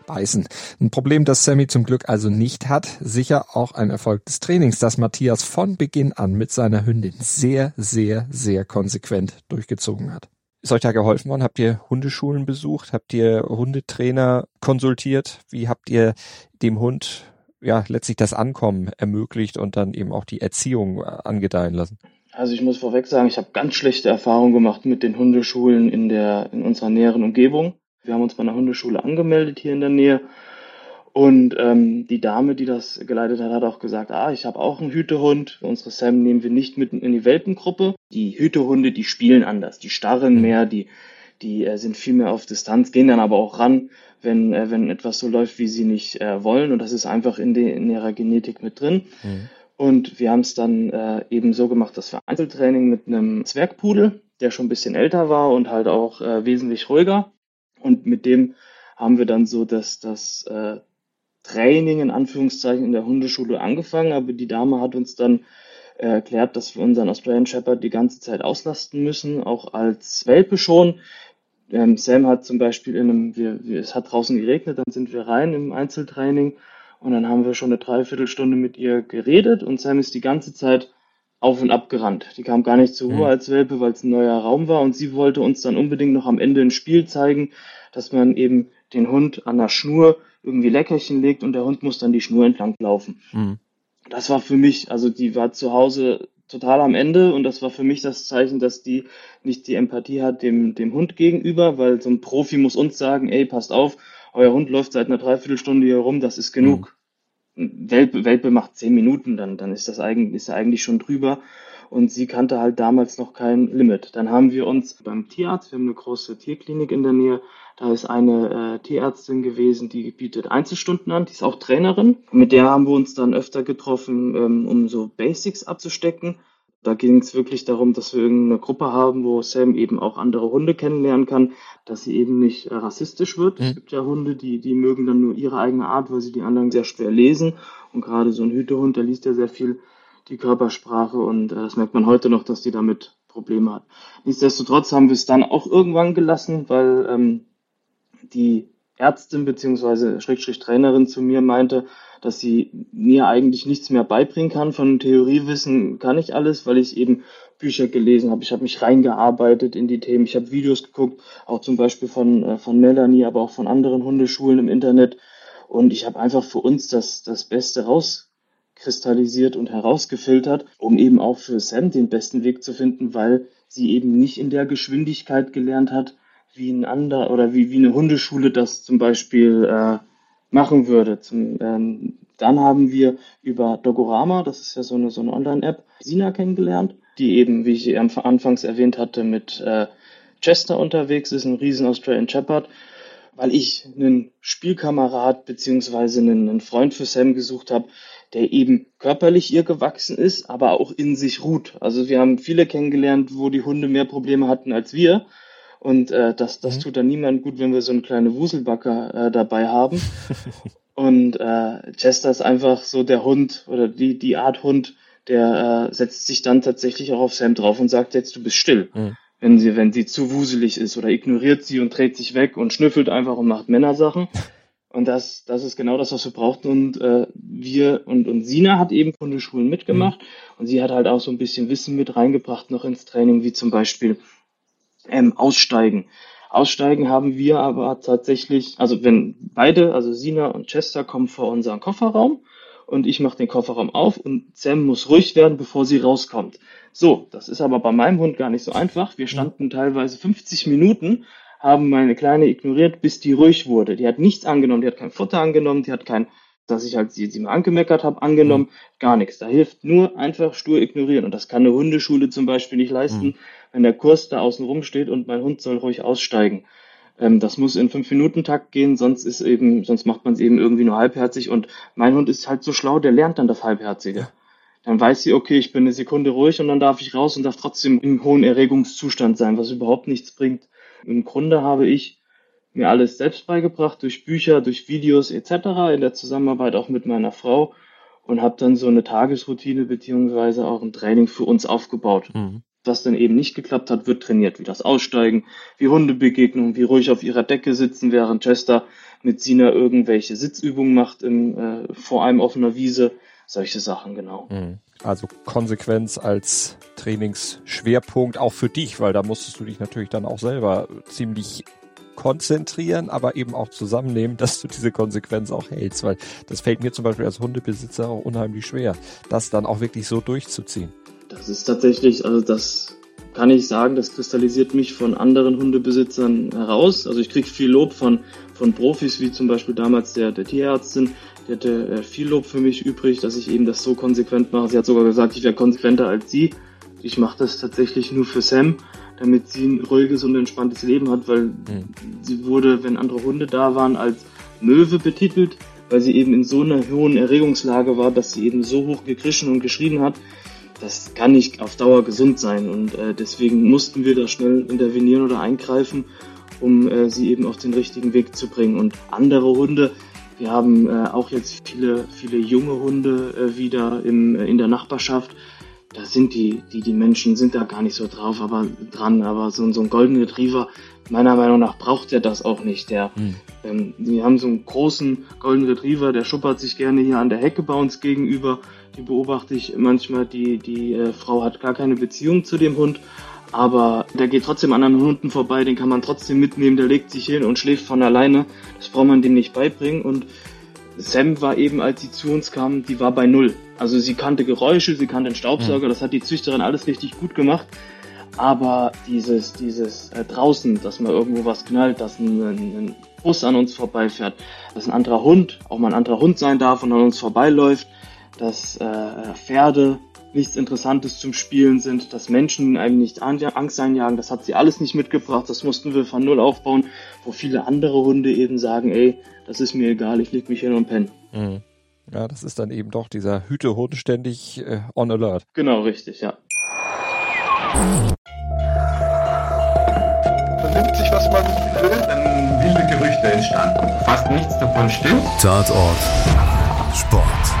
Beißen. Ein Problem, das Sammy zum Glück also nicht hat. Sicher auch ein Erfolg des Trainings, das Matthias von Beginn an mit seiner Hündin sehr, sehr, sehr konsequent durchgezogen hat. Ist euch da geholfen worden? Habt ihr Hundeschulen besucht? Habt ihr Hundetrainer konsultiert? Wie habt ihr dem Hund ja letztlich das Ankommen ermöglicht und dann eben auch die Erziehung äh, angedeihen lassen? Also ich muss vorweg sagen, ich habe ganz schlechte Erfahrungen gemacht mit den Hundeschulen in der in unserer näheren Umgebung. Wir haben uns bei einer Hundeschule angemeldet hier in der Nähe und ähm, die Dame, die das geleitet hat, hat auch gesagt, ah, ich habe auch einen Hütehund. Unsere Sam nehmen wir nicht mit in die Welpengruppe. Die Hütehunde, die spielen anders, die starren mhm. mehr, die, die äh, sind viel mehr auf Distanz, gehen dann aber auch ran, wenn, äh, wenn etwas so läuft, wie sie nicht äh, wollen. Und das ist einfach in, de, in ihrer Genetik mit drin. Mhm. Und wir haben es dann äh, eben so gemacht, dass wir Einzeltraining mit einem Zwergpudel, der schon ein bisschen älter war und halt auch äh, wesentlich ruhiger. Und mit dem haben wir dann so das, das äh, Training in Anführungszeichen in der Hundeschule angefangen, aber die Dame hat uns dann äh, erklärt, dass wir unseren Australian Shepherd die ganze Zeit auslasten müssen, auch als Welpe schon. Ähm, Sam hat zum Beispiel in einem, wir, wir, es hat draußen geregnet, dann sind wir rein im Einzeltraining und dann haben wir schon eine Dreiviertelstunde mit ihr geredet und Sam ist die ganze Zeit auf und ab gerannt. Die kam gar nicht zur Ruhe mhm. als Welpe, weil es ein neuer Raum war und sie wollte uns dann unbedingt noch am Ende ein Spiel zeigen, dass man eben den Hund an der Schnur irgendwie Leckerchen legt und der Hund muss dann die Schnur entlang laufen. Mhm. Das war für mich, also die war zu Hause total am Ende und das war für mich das Zeichen, dass die nicht die Empathie hat dem, dem Hund gegenüber, weil so ein Profi muss uns sagen, ey, passt auf, euer Hund läuft seit einer Dreiviertelstunde hier rum, das ist genug. Mhm. Welpe, Welpe macht zehn Minuten, dann, dann ist das eigentlich, ist er eigentlich schon drüber und sie kannte halt damals noch kein Limit. Dann haben wir uns beim Tierarzt, wir haben eine große Tierklinik in der Nähe, da ist eine äh, Tierärztin gewesen, die bietet Einzelstunden an, die ist auch Trainerin. Mit der haben wir uns dann öfter getroffen, ähm, um so Basics abzustecken. Da ging es wirklich darum, dass wir irgendeine Gruppe haben, wo Sam eben auch andere Hunde kennenlernen kann, dass sie eben nicht äh, rassistisch wird. Mhm. Es gibt ja Hunde, die, die mögen dann nur ihre eigene Art, weil sie die anderen sehr schwer lesen. Und gerade so ein Hütehund, der liest ja sehr viel die Körpersprache und äh, das merkt man heute noch, dass die damit Probleme hat. Nichtsdestotrotz haben wir es dann auch irgendwann gelassen, weil ähm, die Ärztin bzw. Trainerin zu mir meinte, dass sie mir eigentlich nichts mehr beibringen kann. Von Theoriewissen kann ich alles, weil ich eben Bücher gelesen habe. Ich habe mich reingearbeitet in die Themen. Ich habe Videos geguckt, auch zum Beispiel von, äh, von Melanie, aber auch von anderen Hundeschulen im Internet. Und ich habe einfach für uns das, das Beste rauskristallisiert und herausgefiltert, um eben auch für Sam den besten Weg zu finden, weil sie eben nicht in der Geschwindigkeit gelernt hat, wie ein anderer oder wie, wie eine Hundeschule das zum Beispiel äh, machen würde. Zum, ähm, dann haben wir über Dogorama, das ist ja so eine, so eine Online-App, Sina kennengelernt, die eben, wie ich anfangs erwähnt hatte, mit äh, Chester unterwegs ist, ein riesen Australian Shepherd, weil ich einen Spielkamerad beziehungsweise einen, einen Freund für Sam gesucht habe, der eben körperlich ihr gewachsen ist, aber auch in sich ruht. Also wir haben viele kennengelernt, wo die Hunde mehr Probleme hatten als wir. Und äh, das, das mhm. tut dann niemand gut, wenn wir so eine kleine Wuselbacker äh, dabei haben. Und äh, Chester ist einfach so der Hund oder die, die Art Hund, der äh, setzt sich dann tatsächlich auch auf Sam drauf und sagt jetzt, du bist still. Mhm. Wenn sie, wenn sie zu wuselig ist oder ignoriert sie und dreht sich weg und schnüffelt einfach und macht Männersachen. Und das, das ist genau das, was wir brauchten. Und äh, wir und, und Sina hat eben Hundeschulen mitgemacht mhm. und sie hat halt auch so ein bisschen Wissen mit reingebracht noch ins Training, wie zum Beispiel ähm, Aussteigen. Aussteigen haben wir aber tatsächlich, also wenn beide, also Sina und Chester kommen vor unseren Kofferraum und ich mache den Kofferraum auf und Sam muss ruhig werden, bevor sie rauskommt. So, das ist aber bei meinem Hund gar nicht so einfach. Wir standen teilweise 50 Minuten, haben meine Kleine ignoriert, bis die ruhig wurde. Die hat nichts angenommen, die hat kein Futter angenommen, die hat kein, dass ich halt sie, sie mal angemeckert habe, angenommen, mhm. gar nichts. Da hilft nur einfach stur ignorieren. Und das kann eine Hundeschule zum Beispiel nicht leisten, mhm. wenn der Kurs da außen rum steht und mein Hund soll ruhig aussteigen. Ähm, das muss in fünf Minuten Takt gehen, sonst ist eben, sonst macht man es eben irgendwie nur halbherzig. Und mein Hund ist halt so schlau, der lernt dann das Halbherzige. Dann weiß sie, okay, ich bin eine Sekunde ruhig und dann darf ich raus und darf trotzdem im hohen Erregungszustand sein, was überhaupt nichts bringt. Im Grunde habe ich mir alles selbst beigebracht, durch Bücher, durch Videos etc., in der Zusammenarbeit auch mit meiner Frau und habe dann so eine Tagesroutine beziehungsweise auch ein Training für uns aufgebaut. Mhm was dann eben nicht geklappt hat, wird trainiert, wie das Aussteigen, wie Hundebegegnungen, wie ruhig auf ihrer Decke sitzen, während Chester mit Sina irgendwelche Sitzübungen macht im, äh, vor einem offener Wiese, solche Sachen, genau. Mhm. Also Konsequenz als Trainingsschwerpunkt auch für dich, weil da musstest du dich natürlich dann auch selber ziemlich konzentrieren, aber eben auch zusammennehmen, dass du diese Konsequenz auch hältst, weil das fällt mir zum Beispiel als Hundebesitzer auch unheimlich schwer, das dann auch wirklich so durchzuziehen. Das ist tatsächlich, also das kann ich sagen, das kristallisiert mich von anderen Hundebesitzern heraus. Also ich kriege viel Lob von, von Profis, wie zum Beispiel damals der, der Tierärztin, die hatte äh, viel Lob für mich übrig, dass ich eben das so konsequent mache. Sie hat sogar gesagt, ich wäre konsequenter als sie. Ich mache das tatsächlich nur für Sam, damit sie ein ruhiges und entspanntes Leben hat, weil mhm. sie wurde, wenn andere Hunde da waren, als Möwe betitelt, weil sie eben in so einer hohen Erregungslage war, dass sie eben so hoch gekrischen und geschrien hat, das kann nicht auf Dauer gesund sein und äh, deswegen mussten wir da schnell intervenieren oder eingreifen, um äh, sie eben auf den richtigen Weg zu bringen. Und andere Hunde, wir haben äh, auch jetzt viele, viele junge Hunde äh, wieder im, äh, in der Nachbarschaft. Da sind die, die, die Menschen sind da gar nicht so drauf, aber dran. Aber so, so ein Golden Retriever, meiner Meinung nach braucht er das auch nicht. Der, mhm. ähm, die haben so einen großen Golden Retriever, der schuppert sich gerne hier an der Hecke bei uns gegenüber die beobachte ich manchmal, die, die äh, Frau hat gar keine Beziehung zu dem Hund, aber der geht trotzdem an anderen Hunden vorbei, den kann man trotzdem mitnehmen, der legt sich hin und schläft von alleine. Das braucht man dem nicht beibringen und Sam war eben, als sie zu uns kam, die war bei Null. Also sie kannte Geräusche, sie kannte den Staubsauger, mhm. das hat die Züchterin alles richtig gut gemacht. Aber dieses, dieses äh, draußen, dass man irgendwo was knallt, dass ein, ein Bus an uns vorbeifährt, dass ein anderer Hund, auch mal ein anderer Hund sein darf und an uns vorbeiläuft, dass äh, Pferde nichts Interessantes zum Spielen sind, dass Menschen einem nicht Angst einjagen, das hat sie alles nicht mitgebracht, das mussten wir von Null aufbauen, wo viele andere Hunde eben sagen, ey, das ist mir egal, ich leg mich hin und penne. Mhm. Ja, das ist dann eben doch dieser Hütehund ständig äh, on alert. Genau, richtig, ja. Vernimmt sich, was man will, dann wilde Gerüchte entstanden. Fast nichts davon stimmt. Tatort. Sport.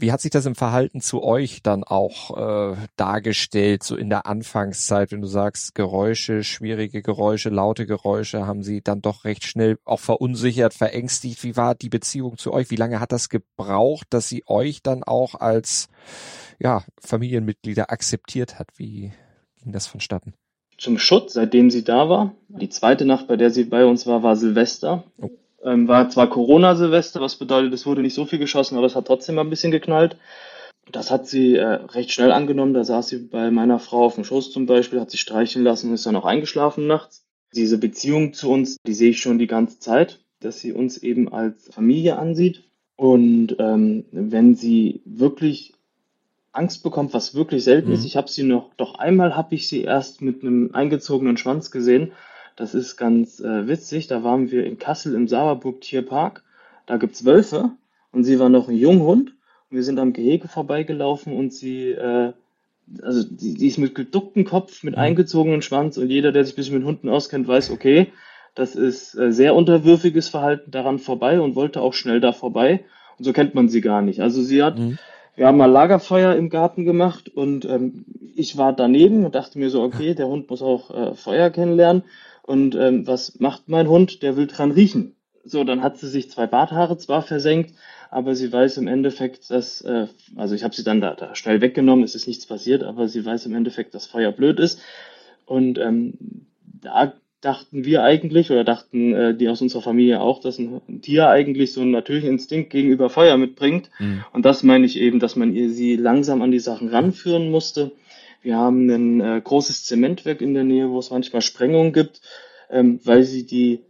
Wie hat sich das im Verhalten zu euch dann auch äh, dargestellt, so in der Anfangszeit, wenn du sagst, Geräusche, schwierige Geräusche, laute Geräusche, haben sie dann doch recht schnell auch verunsichert, verängstigt? Wie war die Beziehung zu euch? Wie lange hat das gebraucht, dass sie euch dann auch als ja, Familienmitglieder akzeptiert hat? Wie ging das vonstatten? Zum Schutz, seitdem sie da war. Die zweite Nacht, bei der sie bei uns war, war Silvester. Oh. Ähm, war zwar Corona-Silvester, was bedeutet, es wurde nicht so viel geschossen, aber es hat trotzdem mal ein bisschen geknallt. Das hat sie äh, recht schnell angenommen. Da saß sie bei meiner Frau auf dem Schoß zum Beispiel, hat sich streicheln lassen und ist dann auch eingeschlafen nachts. Diese Beziehung zu uns, die sehe ich schon die ganze Zeit, dass sie uns eben als Familie ansieht. Und ähm, wenn sie wirklich Angst bekommt, was wirklich selten mhm. ist, ich habe sie noch, doch einmal habe ich sie erst mit einem eingezogenen Schwanz gesehen. Das ist ganz äh, witzig. Da waren wir in Kassel im Sauerburg Tierpark. Da gibt's Wölfe und sie war noch ein Junghund. Und wir sind am Gehege vorbeigelaufen und sie, äh, also die, die ist mit geducktem Kopf, mit mhm. eingezogenem Schwanz und jeder, der sich ein bisschen mit Hunden auskennt, weiß, okay, das ist äh, sehr unterwürfiges Verhalten daran vorbei und wollte auch schnell da vorbei. Und so kennt man sie gar nicht. Also sie hat, mhm. wir haben mal Lagerfeuer im Garten gemacht und ähm, ich war daneben und dachte mir so, okay, der Hund muss auch äh, Feuer kennenlernen. Und ähm, was macht mein Hund? Der will dran riechen. So, dann hat sie sich zwei Barthaare zwar versenkt, aber sie weiß im Endeffekt, dass, äh, also ich habe sie dann da, da schnell weggenommen, es ist nichts passiert, aber sie weiß im Endeffekt, dass Feuer blöd ist. Und ähm, da dachten wir eigentlich oder dachten äh, die aus unserer Familie auch, dass ein Tier eigentlich so einen natürlichen Instinkt gegenüber Feuer mitbringt. Mhm. Und das meine ich eben, dass man ihr sie langsam an die Sachen ranführen musste. Wir haben ein äh, großes Zementwerk in der Nähe, wo es manchmal Sprengungen gibt, ähm, weil sie die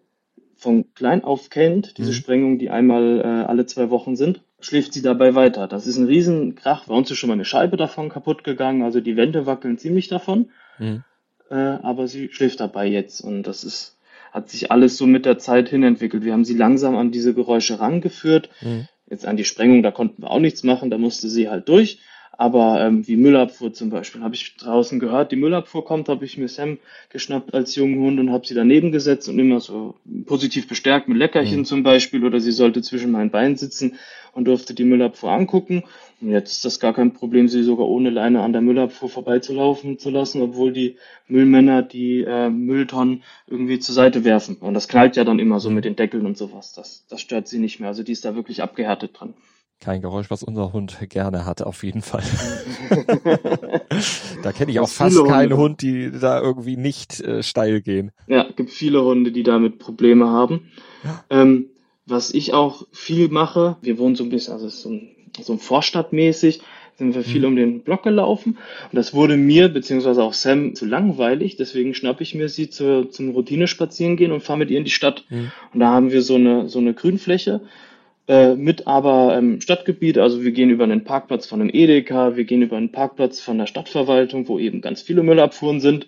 von klein auf kennt, diese mhm. Sprengungen, die einmal äh, alle zwei Wochen sind, schläft sie dabei weiter. Das ist ein Riesenkrach. Bei uns ist schon mal eine Scheibe davon kaputt gegangen, also die Wände wackeln ziemlich davon. Mhm äh, aber sie schläft dabei jetzt und das ist hat sich alles so mit der Zeit hin entwickelt. Wir haben sie langsam an diese Geräusche rangeführt. Mhm. Jetzt an die Sprengung, da konnten wir auch nichts machen, da musste sie halt durch. Aber ähm, wie Müllabfuhr zum Beispiel, habe ich draußen gehört, die Müllabfuhr kommt, habe ich mir Sam geschnappt als jungen Hund und habe sie daneben gesetzt und immer so positiv bestärkt mit Leckerchen mhm. zum Beispiel oder sie sollte zwischen meinen Beinen sitzen und durfte die Müllabfuhr angucken. Und jetzt ist das gar kein Problem, sie sogar ohne Leine an der Müllabfuhr vorbeizulaufen zu lassen, obwohl die Müllmänner die äh, Mülltonnen irgendwie zur Seite werfen. Und das knallt ja dann immer so mit den Deckeln und sowas. Das, das stört sie nicht mehr. Also die ist da wirklich abgehärtet dran. Kein Geräusch, was unser Hund gerne hat, auf jeden Fall. da kenne ich auch fast keinen Hund, die da irgendwie nicht äh, steil gehen. Ja, gibt viele Hunde, die damit Probleme haben. Ja. Ähm, was ich auch viel mache, wir wohnen so ein bisschen, also so ein, so ein Vorstadtmäßig, sind wir viel mhm. um den Block gelaufen. Und das wurde mir, beziehungsweise auch Sam, zu langweilig. Deswegen schnappe ich mir sie zur, zum Routine spazieren gehen und fahre mit ihr in die Stadt. Mhm. Und da haben wir so eine, so eine Grünfläche äh, mit aber ähm, Stadtgebiet. Also wir gehen über einen Parkplatz von einem Edeka, wir gehen über einen Parkplatz von der Stadtverwaltung, wo eben ganz viele Müllabfuhren sind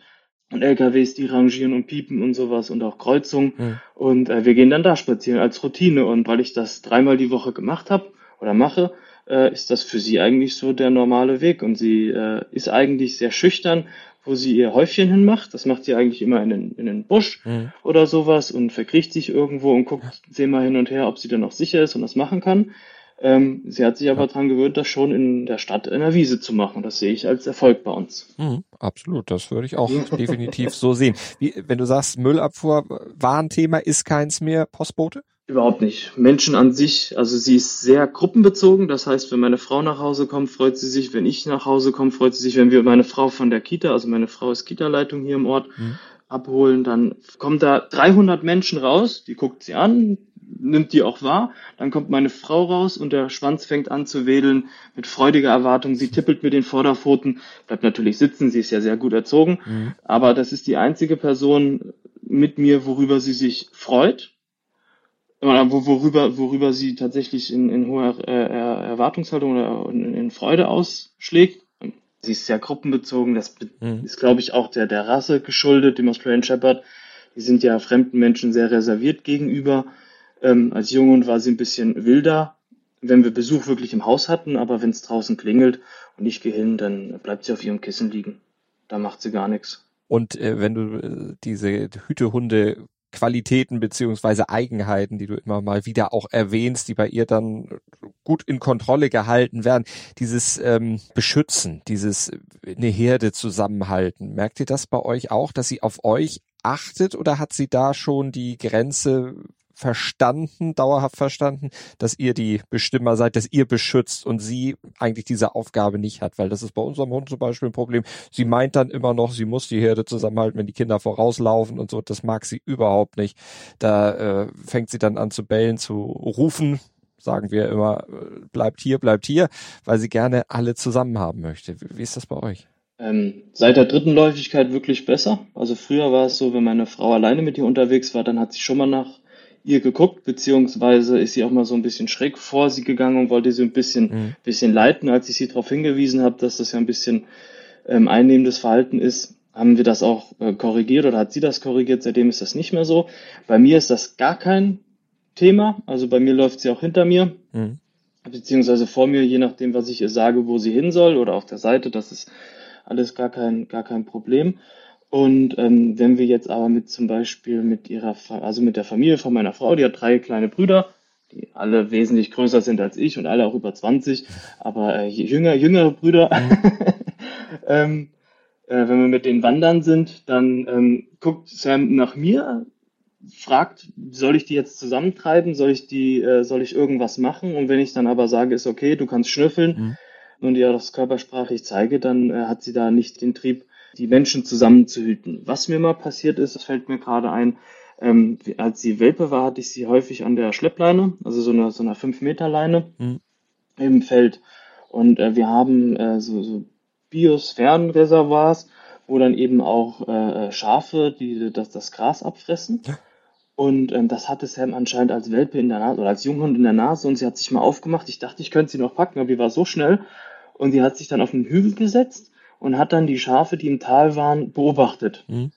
und LKWs, die rangieren und piepen und sowas und auch Kreuzungen. Mhm. Und äh, wir gehen dann da spazieren als Routine. Und weil ich das dreimal die Woche gemacht habe oder mache, äh, ist das für sie eigentlich so der normale Weg. Und sie äh, ist eigentlich sehr schüchtern wo sie ihr Häufchen hinmacht. Das macht sie eigentlich immer in den, in den Busch mhm. oder sowas und verkriecht sich irgendwo und guckt zehnmal hin und her, ob sie denn noch sicher ist und das machen kann. Ähm, sie hat sich aber ja. daran gewöhnt, das schon in der Stadt in der Wiese zu machen. Das sehe ich als Erfolg bei uns. Mhm, absolut, das würde ich auch definitiv so sehen. Wie, wenn du sagst, Müllabfuhr war ein Thema, ist keins mehr, Postbote? Überhaupt nicht. Menschen an sich, also sie ist sehr gruppenbezogen. Das heißt, wenn meine Frau nach Hause kommt, freut sie sich. Wenn ich nach Hause komme, freut sie sich. Wenn wir meine Frau von der Kita, also meine Frau ist Kita-Leitung hier im Ort, mhm. abholen, dann kommen da 300 Menschen raus. Die guckt sie an, nimmt die auch wahr. Dann kommt meine Frau raus und der Schwanz fängt an zu wedeln mit freudiger Erwartung. Sie tippelt mit den Vorderpfoten, bleibt natürlich sitzen. Sie ist ja sehr gut erzogen. Mhm. Aber das ist die einzige Person mit mir, worüber sie sich freut worüber, worüber sie tatsächlich in, in hoher äh, Erwartungshaltung oder in, in Freude ausschlägt. Sie ist sehr gruppenbezogen, das mhm. ist, glaube ich, auch der, der Rasse geschuldet, dem Australian Shepherd. Die sind ja fremden Menschen sehr reserviert gegenüber. Ähm, als Junge war sie ein bisschen wilder, wenn wir Besuch wirklich im Haus hatten, aber wenn es draußen klingelt und ich gehe hin, dann bleibt sie auf ihrem Kissen liegen. Da macht sie gar nichts. Und äh, wenn du äh, diese Hütehunde Qualitäten beziehungsweise Eigenheiten, die du immer mal wieder auch erwähnst, die bei ihr dann gut in Kontrolle gehalten werden. Dieses ähm, Beschützen, dieses eine Herde zusammenhalten. Merkt ihr das bei euch auch, dass sie auf euch achtet oder hat sie da schon die Grenze verstanden, dauerhaft verstanden, dass ihr die Bestimmer seid, dass ihr beschützt und sie eigentlich diese Aufgabe nicht hat, weil das ist bei unserem Hund zum Beispiel ein Problem. Sie meint dann immer noch, sie muss die Herde zusammenhalten, wenn die Kinder vorauslaufen und so. Das mag sie überhaupt nicht. Da äh, fängt sie dann an zu bellen, zu rufen, sagen wir immer, äh, bleibt hier, bleibt hier, weil sie gerne alle zusammen haben möchte. Wie ist das bei euch? Ähm, seit der dritten Läufigkeit wirklich besser. Also früher war es so, wenn meine Frau alleine mit ihr unterwegs war, dann hat sie schon mal nach ihr geguckt, beziehungsweise ist sie auch mal so ein bisschen schräg vor sie gegangen und wollte sie ein bisschen, mhm. bisschen leiten. Als ich sie darauf hingewiesen habe, dass das ja ein bisschen ähm, einnehmendes Verhalten ist, haben wir das auch äh, korrigiert oder hat sie das korrigiert. Seitdem ist das nicht mehr so. Bei mir ist das gar kein Thema. Also bei mir läuft sie auch hinter mir, mhm. beziehungsweise vor mir, je nachdem, was ich ihr sage, wo sie hin soll oder auf der Seite. Das ist alles gar kein, gar kein Problem. Und ähm, wenn wir jetzt aber mit zum Beispiel mit ihrer, also mit der Familie von meiner Frau, die hat drei kleine Brüder, die alle wesentlich größer sind als ich und alle auch über 20, aber äh, jünger, jüngere Brüder. Mhm. ähm, äh, wenn wir mit denen wandern sind, dann ähm, guckt Sam nach mir, fragt, soll ich die jetzt zusammentreiben, soll ich die, äh, soll ich irgendwas machen? Und wenn ich dann aber sage, ist okay, du kannst schnüffeln mhm. und ihr das körpersprachlich zeige, dann äh, hat sie da nicht den Trieb, die Menschen zusammenzuhüten. Was mir mal passiert ist, das fällt mir gerade ein, ähm, als sie Welpe war, hatte ich sie häufig an der Schleppleine, also so einer so einer 5-Meter-Leine mhm. im Feld. Und äh, wir haben äh, so, so Biosphärenreservoirs, wo dann eben auch äh, äh, Schafe die, das, das Gras abfressen. Ja. Und ähm, das hatte Sam anscheinend als Welpe in der Nase oder als Junghund in der Nase und sie hat sich mal aufgemacht. Ich dachte, ich könnte sie noch packen, aber die war so schnell. Und sie hat sich dann auf den Hügel gesetzt und hat dann die Schafe, die im Tal waren, beobachtet. Mhm.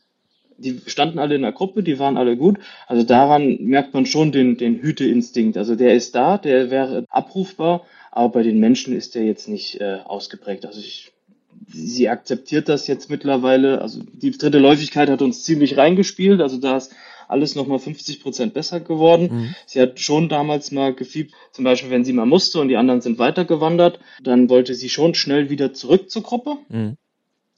Die standen alle in der Gruppe, die waren alle gut. Also daran merkt man schon den, den Hüteinstinkt. Also der ist da, der wäre abrufbar, aber bei den Menschen ist der jetzt nicht äh, ausgeprägt. Also ich, sie akzeptiert das jetzt mittlerweile. Also die dritte Läufigkeit hat uns ziemlich reingespielt. Also da ist alles nochmal 50 Prozent besser geworden. Mhm. Sie hat schon damals mal gefiebt, zum Beispiel, wenn sie mal musste und die anderen sind weitergewandert, dann wollte sie schon schnell wieder zurück zur Gruppe. Mhm.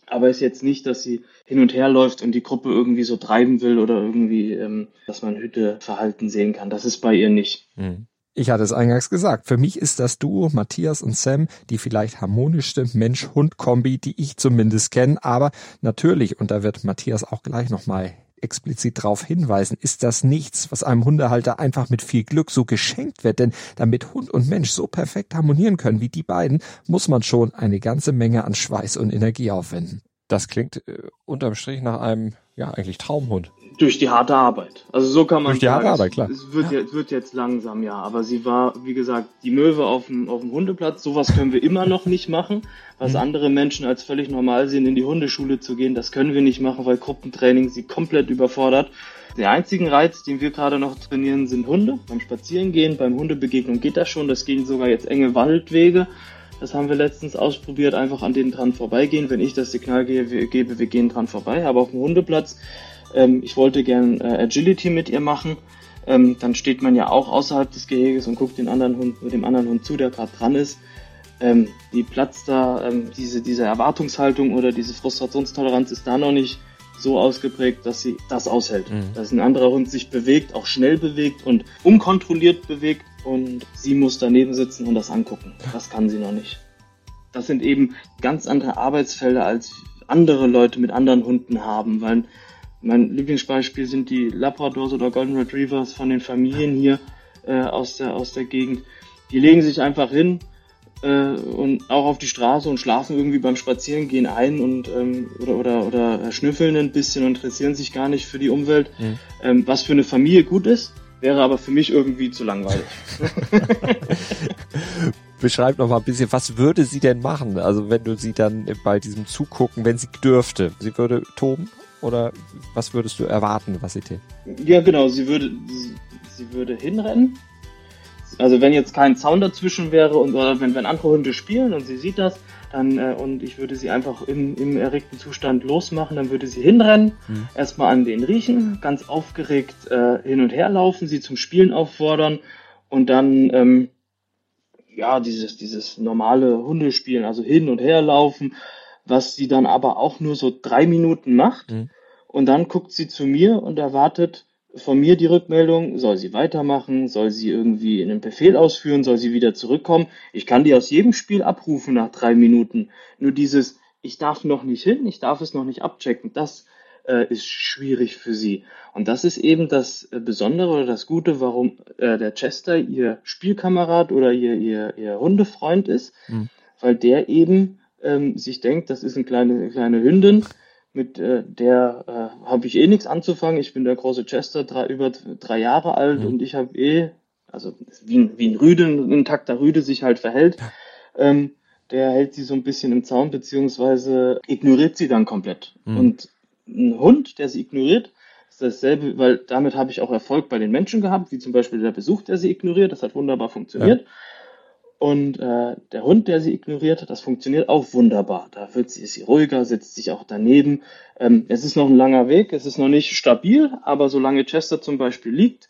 Aber ist jetzt nicht, dass sie hin und her läuft und die Gruppe irgendwie so treiben will oder irgendwie, ähm, dass man Hütteverhalten sehen kann. Das ist bei ihr nicht. Mhm. Ich hatte es eingangs gesagt. Für mich ist das Duo Matthias und Sam die vielleicht harmonischste Mensch-Hund-Kombi, die ich zumindest kenne. Aber natürlich, und da wird Matthias auch gleich nochmal explizit darauf hinweisen, ist das nichts, was einem Hundehalter einfach mit viel Glück so geschenkt wird. Denn damit Hund und Mensch so perfekt harmonieren können wie die beiden, muss man schon eine ganze Menge an Schweiß und Energie aufwenden. Das klingt äh, unterm Strich nach einem, ja, eigentlich Traumhund. Durch die harte Arbeit. Also so kann man Durch die sagen. harte Arbeit, klar. Es wird, ja. jetzt, wird jetzt langsam, ja. Aber sie war, wie gesagt, die Möwe auf dem, auf dem Hundeplatz. Sowas können wir immer noch nicht machen. Was mhm. andere Menschen als völlig normal sehen, in die Hundeschule zu gehen, das können wir nicht machen, weil Gruppentraining sie komplett überfordert. Der einzigen Reiz, den wir gerade noch trainieren, sind Hunde. Beim Spazierengehen, beim Hundebegegnung geht das schon. Das gehen sogar jetzt enge Waldwege. Das haben wir letztens ausprobiert, einfach an denen dran vorbeigehen. Wenn ich das Signal gebe, wir gehen dran vorbei. Aber auf dem Hundeplatz ähm, ich wollte gern äh, Agility mit ihr machen. Ähm, dann steht man ja auch außerhalb des Geheges und guckt den anderen Hund, dem anderen Hund zu, der gerade dran ist. Ähm, die platzt da, ähm, diese, diese Erwartungshaltung oder diese Frustrationstoleranz ist da noch nicht so ausgeprägt, dass sie das aushält. Mhm. Dass ein anderer Hund sich bewegt, auch schnell bewegt und unkontrolliert bewegt und sie muss daneben sitzen und das angucken. Das kann sie noch nicht. Das sind eben ganz andere Arbeitsfelder, als andere Leute mit anderen Hunden haben, weil mein Lieblingsbeispiel sind die Labradors oder Golden Retrievers von den Familien hier äh, aus, der, aus der Gegend. Die legen sich einfach hin äh, und auch auf die Straße und schlafen irgendwie beim Spazierengehen ein und ähm, oder, oder, oder schnüffeln ein bisschen und interessieren sich gar nicht für die Umwelt. Mhm. Ähm, was für eine Familie gut ist, wäre aber für mich irgendwie zu langweilig. Beschreib noch mal ein bisschen, was würde sie denn machen? Also wenn du sie dann bei diesem Zugucken, wenn sie dürfte, sie würde toben oder was würdest du erwarten, was sie tät? Ja, genau, sie würde, sie, sie würde hinrennen. Also wenn jetzt kein Zaun dazwischen wäre und oder wenn, wenn andere Hunde spielen und sie sieht das, dann äh, und ich würde sie einfach im, im erregten Zustand losmachen, dann würde sie hinrennen, mhm. erstmal an den riechen, ganz aufgeregt äh, hin und her laufen, sie zum Spielen auffordern und dann ähm, ja dieses dieses normale Hundespielen, also hin und her laufen, was sie dann aber auch nur so drei Minuten macht. Mhm. Und dann guckt sie zu mir und erwartet von mir die Rückmeldung, soll sie weitermachen, soll sie irgendwie einen Befehl ausführen, soll sie wieder zurückkommen. Ich kann die aus jedem Spiel abrufen nach drei Minuten. Nur dieses, ich darf noch nicht hin, ich darf es noch nicht abchecken, das äh, ist schwierig für sie. Und das ist eben das äh, Besondere oder das Gute, warum äh, der Chester ihr Spielkamerad oder ihr, ihr, ihr Hundefreund ist, mhm. weil der eben ähm, sich denkt, das ist eine kleine, kleine Hündin, mit äh, der äh, habe ich eh nichts anzufangen. Ich bin der große Chester, drei, über drei Jahre alt mhm. und ich habe eh, also wie ein, wie ein Rüde, ein intakter Rüde sich halt verhält. Ähm, der hält sie so ein bisschen im Zaun, beziehungsweise ignoriert sie dann komplett. Mhm. Und ein Hund, der sie ignoriert, ist dasselbe, weil damit habe ich auch Erfolg bei den Menschen gehabt, wie zum Beispiel der Besuch, der sie ignoriert. Das hat wunderbar funktioniert. Ja. Und äh, der Hund, der sie ignoriert, das funktioniert auch wunderbar. Da wird sie, ist sie ruhiger, setzt sich auch daneben. Ähm, es ist noch ein langer Weg, es ist noch nicht stabil, aber solange Chester zum Beispiel liegt,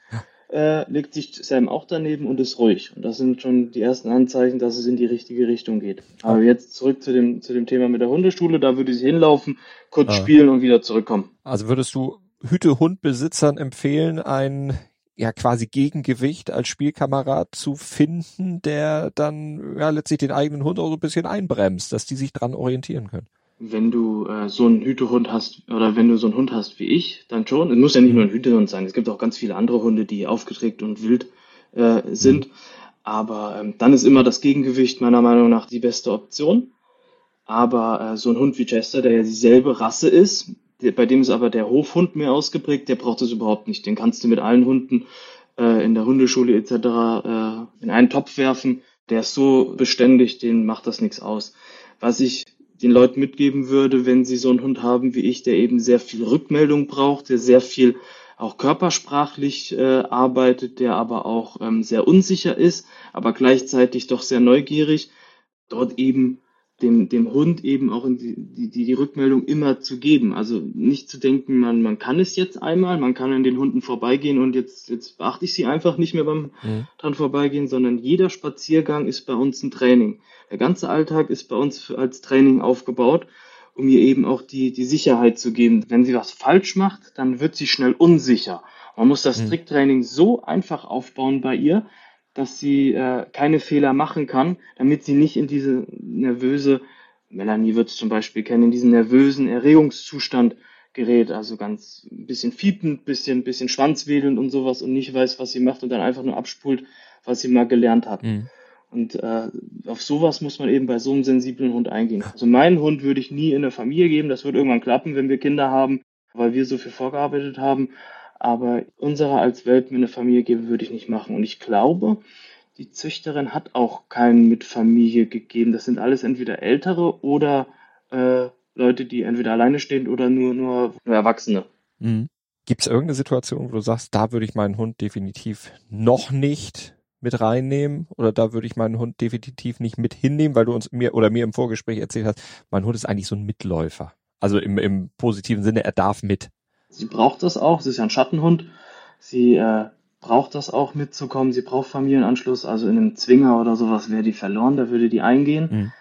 äh, legt sich Sam auch daneben und ist ruhig. Und das sind schon die ersten Anzeichen, dass es in die richtige Richtung geht. Aber jetzt zurück zu dem, zu dem Thema mit der Hundeschule. Da würde sie hinlaufen, kurz ah. spielen und wieder zurückkommen. Also würdest du Hütehundbesitzern empfehlen, ein ja quasi Gegengewicht als Spielkamerad zu finden, der dann ja letztlich den eigenen Hund auch so ein bisschen einbremst, dass die sich dran orientieren können. Wenn du äh, so einen Hütehund hast oder wenn du so einen Hund hast wie ich, dann schon. Es muss ja nicht nur ein Hütehund sein. Es gibt auch ganz viele andere Hunde, die aufgeträgt und wild äh, sind. Mhm. Aber ähm, dann ist immer das Gegengewicht meiner Meinung nach die beste Option. Aber äh, so ein Hund wie Chester, der ja dieselbe Rasse ist, bei dem ist aber der Hofhund mehr ausgeprägt, der braucht das überhaupt nicht. Den kannst du mit allen Hunden äh, in der Hundeschule etc. Äh, in einen Topf werfen. Der ist so beständig, den macht das nichts aus. Was ich den Leuten mitgeben würde, wenn sie so einen Hund haben wie ich, der eben sehr viel Rückmeldung braucht, der sehr viel auch körpersprachlich äh, arbeitet, der aber auch ähm, sehr unsicher ist, aber gleichzeitig doch sehr neugierig, dort eben dem, dem Hund eben auch die, die, die Rückmeldung immer zu geben. Also nicht zu denken, man, man kann es jetzt einmal, man kann an den Hunden vorbeigehen und jetzt, jetzt beachte ich sie einfach nicht mehr beim mhm. dran vorbeigehen, sondern jeder Spaziergang ist bei uns ein Training. Der ganze Alltag ist bei uns als Training aufgebaut, um ihr eben auch die, die Sicherheit zu geben. Wenn sie was falsch macht, dann wird sie schnell unsicher. Man muss das mhm. Tricktraining so einfach aufbauen bei ihr, dass sie äh, keine Fehler machen kann, damit sie nicht in diese nervöse, Melanie wird es zum Beispiel kennen, in diesen nervösen Erregungszustand gerät, also ganz ein bisschen fiepend, bisschen, bisschen schwanzwedelnd und sowas und nicht weiß, was sie macht und dann einfach nur abspult, was sie mal gelernt hat. Mhm. Und äh, auf sowas muss man eben bei so einem sensiblen Hund eingehen. Also meinen Hund würde ich nie in eine Familie geben, das wird irgendwann klappen, wenn wir Kinder haben, weil wir so viel vorgearbeitet haben. Aber unserer als Welpen in eine Familie geben würde ich nicht machen. Und ich glaube, die Züchterin hat auch keinen mit Familie gegeben. Das sind alles entweder Ältere oder äh, Leute, die entweder alleine stehen oder nur, nur, nur Erwachsene. Mhm. Gibt es irgendeine Situation, wo du sagst, da würde ich meinen Hund definitiv noch nicht mit reinnehmen oder da würde ich meinen Hund definitiv nicht mit hinnehmen, weil du uns mir oder mir im Vorgespräch erzählt hast, mein Hund ist eigentlich so ein Mitläufer. Also im, im positiven Sinne, er darf mit. Sie braucht das auch, sie ist ja ein Schattenhund. Sie äh, braucht das auch mitzukommen, sie braucht Familienanschluss, also in einem Zwinger oder sowas wäre die verloren, da würde die eingehen. Mhm.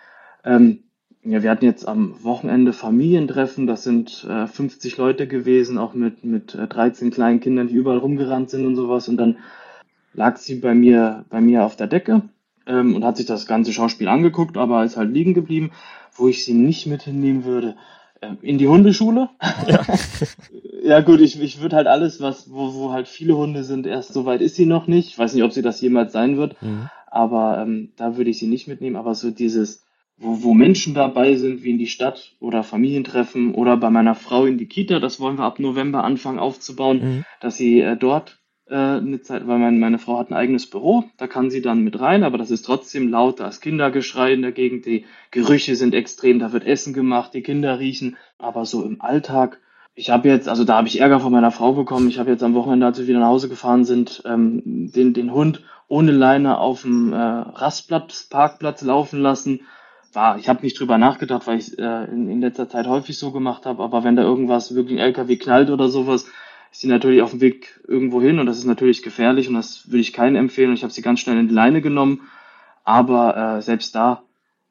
Ähm, ja, wir hatten jetzt am Wochenende Familientreffen, das sind äh, 50 Leute gewesen, auch mit, mit äh, 13 kleinen Kindern, die überall rumgerannt sind und sowas. Und dann lag sie bei mir, bei mir auf der Decke ähm, und hat sich das ganze Schauspiel angeguckt, aber ist halt liegen geblieben, wo ich sie nicht mit hinnehmen würde. Äh, in die Hundeschule. Ja, ja gut, ich, ich würde halt alles, was, wo, wo halt viele Hunde sind, erst so weit ist sie noch nicht. Ich weiß nicht, ob sie das jemals sein wird, mhm. aber ähm, da würde ich sie nicht mitnehmen. Aber so dieses, wo, wo Menschen dabei sind, wie in die Stadt oder Familientreffen oder bei meiner Frau in die Kita, das wollen wir ab November anfangen aufzubauen, mhm. dass sie äh, dort äh, eine Zeit, weil mein, meine Frau hat ein eigenes Büro, da kann sie dann mit rein, aber das ist trotzdem laut, da ist Kindergeschrei in der Gegend, die Gerüche sind extrem, da wird Essen gemacht, die Kinder riechen, aber so im Alltag, ich habe jetzt, also da habe ich Ärger von meiner Frau bekommen, ich habe jetzt am Wochenende, als wir wieder nach Hause gefahren sind, ähm, den, den Hund ohne Leine auf dem äh, Rastplatz, Parkplatz laufen lassen, war, ich habe nicht drüber nachgedacht, weil ich äh, in, in letzter Zeit häufig so gemacht habe, aber wenn da irgendwas wirklich ein LKW knallt oder sowas, sie natürlich auf dem Weg irgendwo hin und das ist natürlich gefährlich und das würde ich keinen empfehlen. Ich habe sie ganz schnell in die Leine genommen. Aber äh, selbst da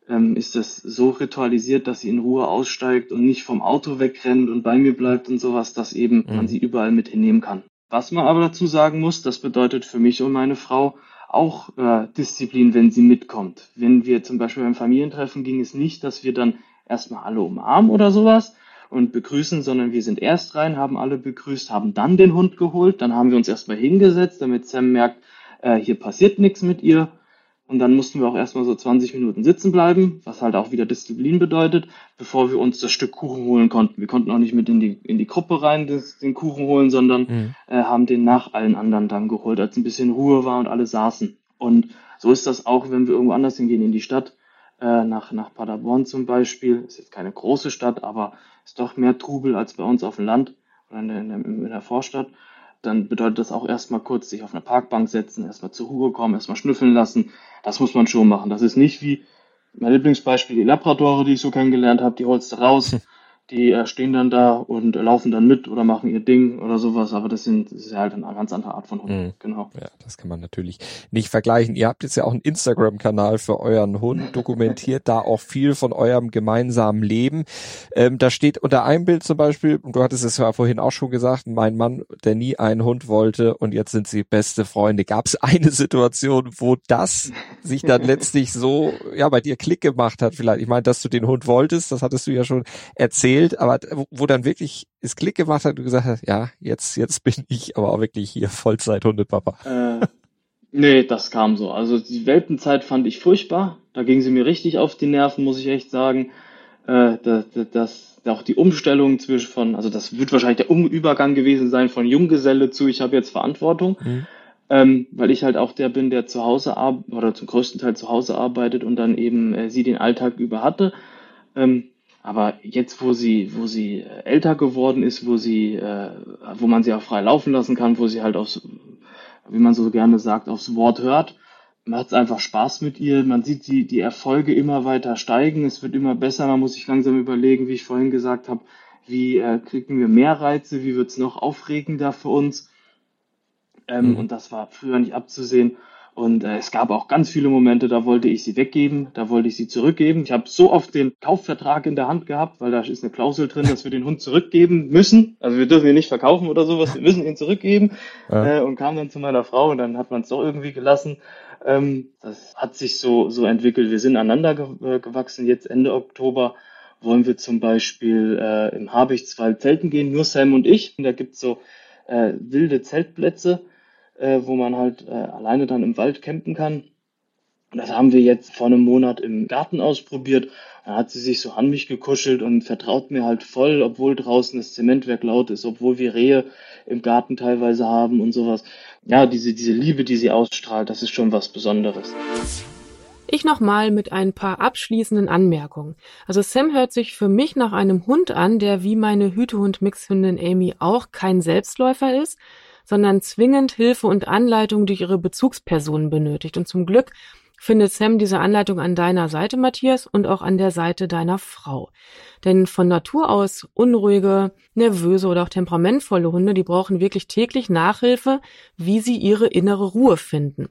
ähm, ist es so ritualisiert, dass sie in Ruhe aussteigt und nicht vom Auto wegrennt und bei mir bleibt und sowas, dass eben mhm. man sie überall mit hinnehmen kann. Was man aber dazu sagen muss, das bedeutet für mich und meine Frau auch äh, Disziplin, wenn sie mitkommt. Wenn wir zum Beispiel beim Familientreffen ging es nicht, dass wir dann erstmal alle umarmen oder sowas, und begrüßen, sondern wir sind erst rein, haben alle begrüßt, haben dann den Hund geholt, dann haben wir uns erstmal hingesetzt, damit Sam merkt, äh, hier passiert nichts mit ihr. Und dann mussten wir auch erstmal so 20 Minuten sitzen bleiben, was halt auch wieder Disziplin bedeutet, bevor wir uns das Stück Kuchen holen konnten. Wir konnten auch nicht mit in die, in die Gruppe rein das, den Kuchen holen, sondern mhm. äh, haben den nach allen anderen dann geholt, als ein bisschen Ruhe war und alle saßen. Und so ist das auch, wenn wir irgendwo anders hingehen in die Stadt, äh, nach, nach Paderborn zum Beispiel. Ist jetzt keine große Stadt, aber ist doch mehr Trubel als bei uns auf dem Land oder in der, in der, Vorstadt. Dann bedeutet das auch erstmal kurz sich auf eine Parkbank setzen, erstmal zur Ruhe kommen, erstmal schnüffeln lassen. Das muss man schon machen. Das ist nicht wie mein Lieblingsbeispiel, die Labradore, die ich so kennengelernt habe, die holst du raus, die äh, stehen dann da und laufen dann mit oder machen ihr Ding oder sowas, aber das sind das ist halt eine ganz andere Art von Hund, mhm. genau. Ja, das kann man natürlich nicht vergleichen. Ihr habt jetzt ja auch einen Instagram-Kanal für euren Hund, dokumentiert da auch viel von eurem gemeinsamen Leben. Ähm, da steht unter einem Bild zum Beispiel, und du hattest es ja vorhin auch schon gesagt, mein Mann, der nie einen Hund wollte und jetzt sind sie beste Freunde. Gab es eine Situation, wo das sich dann letztlich so, ja, bei dir Klick gemacht hat vielleicht? Ich meine, dass du den Hund wolltest, das hattest du ja schon erzählt erzählt, aber wo dann wirklich es Klick gemacht hat und gesagt hat, ja, jetzt, jetzt bin ich aber auch wirklich hier Vollzeit-Hundepapa. Äh, nee, das kam so. Also die Welpenzeit fand ich furchtbar. Da ging sie mir richtig auf die Nerven, muss ich echt sagen. Äh, das, das, auch die Umstellung zwischen von, also das wird wahrscheinlich der Übergang gewesen sein von Junggeselle zu, ich habe jetzt Verantwortung. Mhm. Ähm, weil ich halt auch der bin, der zu Hause arbeitet oder zum größten Teil zu Hause arbeitet und dann eben äh, sie den Alltag über hatte. Ähm, aber jetzt, wo sie, wo sie äh, älter geworden ist, wo sie, äh, wo man sie auch frei laufen lassen kann, wo sie halt aufs, wie man so gerne sagt, aufs Wort hört, macht es einfach Spaß mit ihr. Man sieht die, die Erfolge immer weiter steigen. Es wird immer besser. Man muss sich langsam überlegen, wie ich vorhin gesagt habe, wie äh, kriegen wir mehr Reize, wie wird's noch aufregender für uns. Ähm, mhm. Und das war früher nicht abzusehen. Und äh, es gab auch ganz viele Momente, da wollte ich sie weggeben, da wollte ich sie zurückgeben. Ich habe so oft den Kaufvertrag in der Hand gehabt, weil da ist eine Klausel drin, dass wir den Hund zurückgeben müssen. Also wir dürfen ihn nicht verkaufen oder sowas, wir müssen ihn zurückgeben. Ja. Äh, und kam dann zu meiner Frau und dann hat man es doch irgendwie gelassen. Ähm, das hat sich so, so entwickelt. Wir sind aneinander ge äh, gewachsen. Jetzt Ende Oktober wollen wir zum Beispiel äh, im Habichtswald zelten gehen, nur Sam und ich. Und da gibt's so äh, wilde Zeltplätze äh, wo man halt äh, alleine dann im Wald campen kann. Und das haben wir jetzt vor einem Monat im Garten ausprobiert. Da hat sie sich so an mich gekuschelt und vertraut mir halt voll, obwohl draußen das Zementwerk laut ist, obwohl wir Rehe im Garten teilweise haben und sowas. Ja, diese, diese Liebe, die sie ausstrahlt, das ist schon was Besonderes. Ich nochmal mit ein paar abschließenden Anmerkungen. Also Sam hört sich für mich nach einem Hund an, der wie meine Hütehund-Mixhündin Amy auch kein Selbstläufer ist, sondern zwingend Hilfe und Anleitung durch ihre Bezugspersonen benötigt. Und zum Glück findet Sam diese Anleitung an deiner Seite, Matthias, und auch an der Seite deiner Frau. Denn von Natur aus unruhige, nervöse oder auch temperamentvolle Hunde, die brauchen wirklich täglich Nachhilfe, wie sie ihre innere Ruhe finden.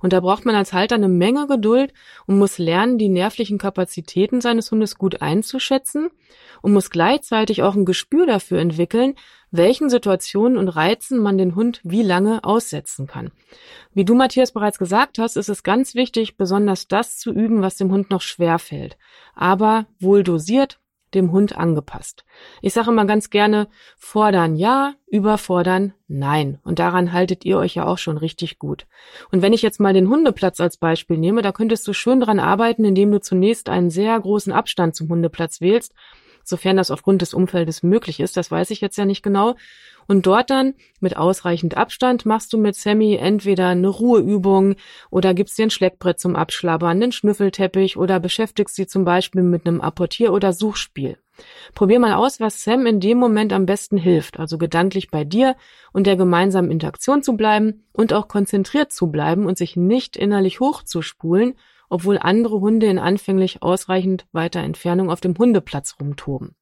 Und da braucht man als Halter eine Menge Geduld und muss lernen, die nervlichen Kapazitäten seines Hundes gut einzuschätzen und muss gleichzeitig auch ein Gespür dafür entwickeln, welchen Situationen und Reizen man den Hund wie lange aussetzen kann. Wie du, Matthias, bereits gesagt hast, ist es ganz wichtig, besonders das zu üben, was dem Hund noch schwer fällt. Aber wohl dosiert, dem Hund angepasst. Ich sage immer ganz gerne, fordern ja, überfordern nein. Und daran haltet ihr euch ja auch schon richtig gut. Und wenn ich jetzt mal den Hundeplatz als Beispiel nehme, da könntest du schön dran arbeiten, indem du zunächst einen sehr großen Abstand zum Hundeplatz wählst sofern das aufgrund des Umfeldes möglich ist, das weiß ich jetzt ja nicht genau. Und dort dann mit ausreichend Abstand machst du mit Sammy entweder eine Ruheübung oder gibst dir ein Schleckbrett zum Abschlabbern, einen Schnüffelteppich oder beschäftigst sie zum Beispiel mit einem Apportier- oder Suchspiel. Probier mal aus, was Sam in dem Moment am besten hilft, also gedanklich bei dir und der gemeinsamen Interaktion zu bleiben und auch konzentriert zu bleiben und sich nicht innerlich hochzuspulen, obwohl andere Hunde in anfänglich ausreichend weiter Entfernung auf dem Hundeplatz rumtoben.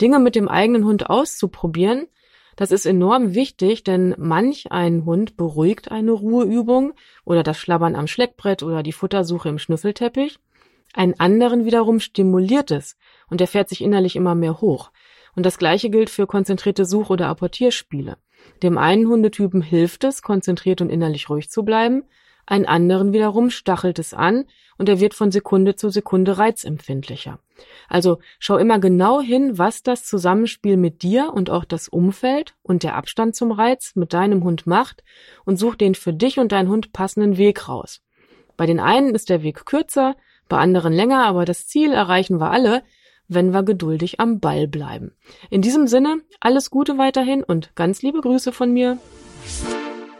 Dinge mit dem eigenen Hund auszuprobieren, das ist enorm wichtig, denn manch ein Hund beruhigt eine Ruheübung oder das Schlabbern am Schleckbrett oder die Futtersuche im Schnüffelteppich. Einen anderen wiederum stimuliert es und er fährt sich innerlich immer mehr hoch. Und das gleiche gilt für konzentrierte Such- oder Apportierspiele. Dem einen Hundetypen hilft es, konzentriert und innerlich ruhig zu bleiben, einen anderen wiederum stachelt es an und er wird von Sekunde zu Sekunde reizempfindlicher. Also schau immer genau hin, was das Zusammenspiel mit dir und auch das Umfeld und der Abstand zum Reiz mit deinem Hund macht und such den für dich und deinen Hund passenden Weg raus. Bei den einen ist der Weg kürzer, bei anderen länger, aber das Ziel erreichen wir alle, wenn wir geduldig am Ball bleiben. In diesem Sinne, alles Gute weiterhin und ganz liebe Grüße von mir.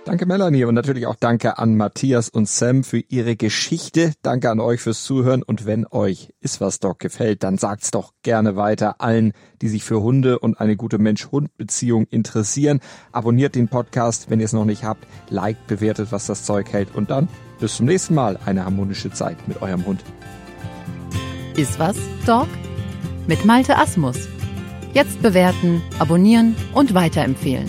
Danke Melanie und natürlich auch danke an Matthias und Sam für ihre Geschichte. Danke an euch fürs Zuhören und wenn euch Iswas Dog gefällt, dann sagt's doch gerne weiter allen, die sich für Hunde und eine gute Mensch-Hund-Beziehung interessieren. Abonniert den Podcast, wenn ihr es noch nicht habt, liked, bewertet, was das Zeug hält und dann bis zum nächsten Mal eine harmonische Zeit mit eurem Hund. Iswas Dog mit Malte Asmus. Jetzt bewerten, abonnieren und weiterempfehlen.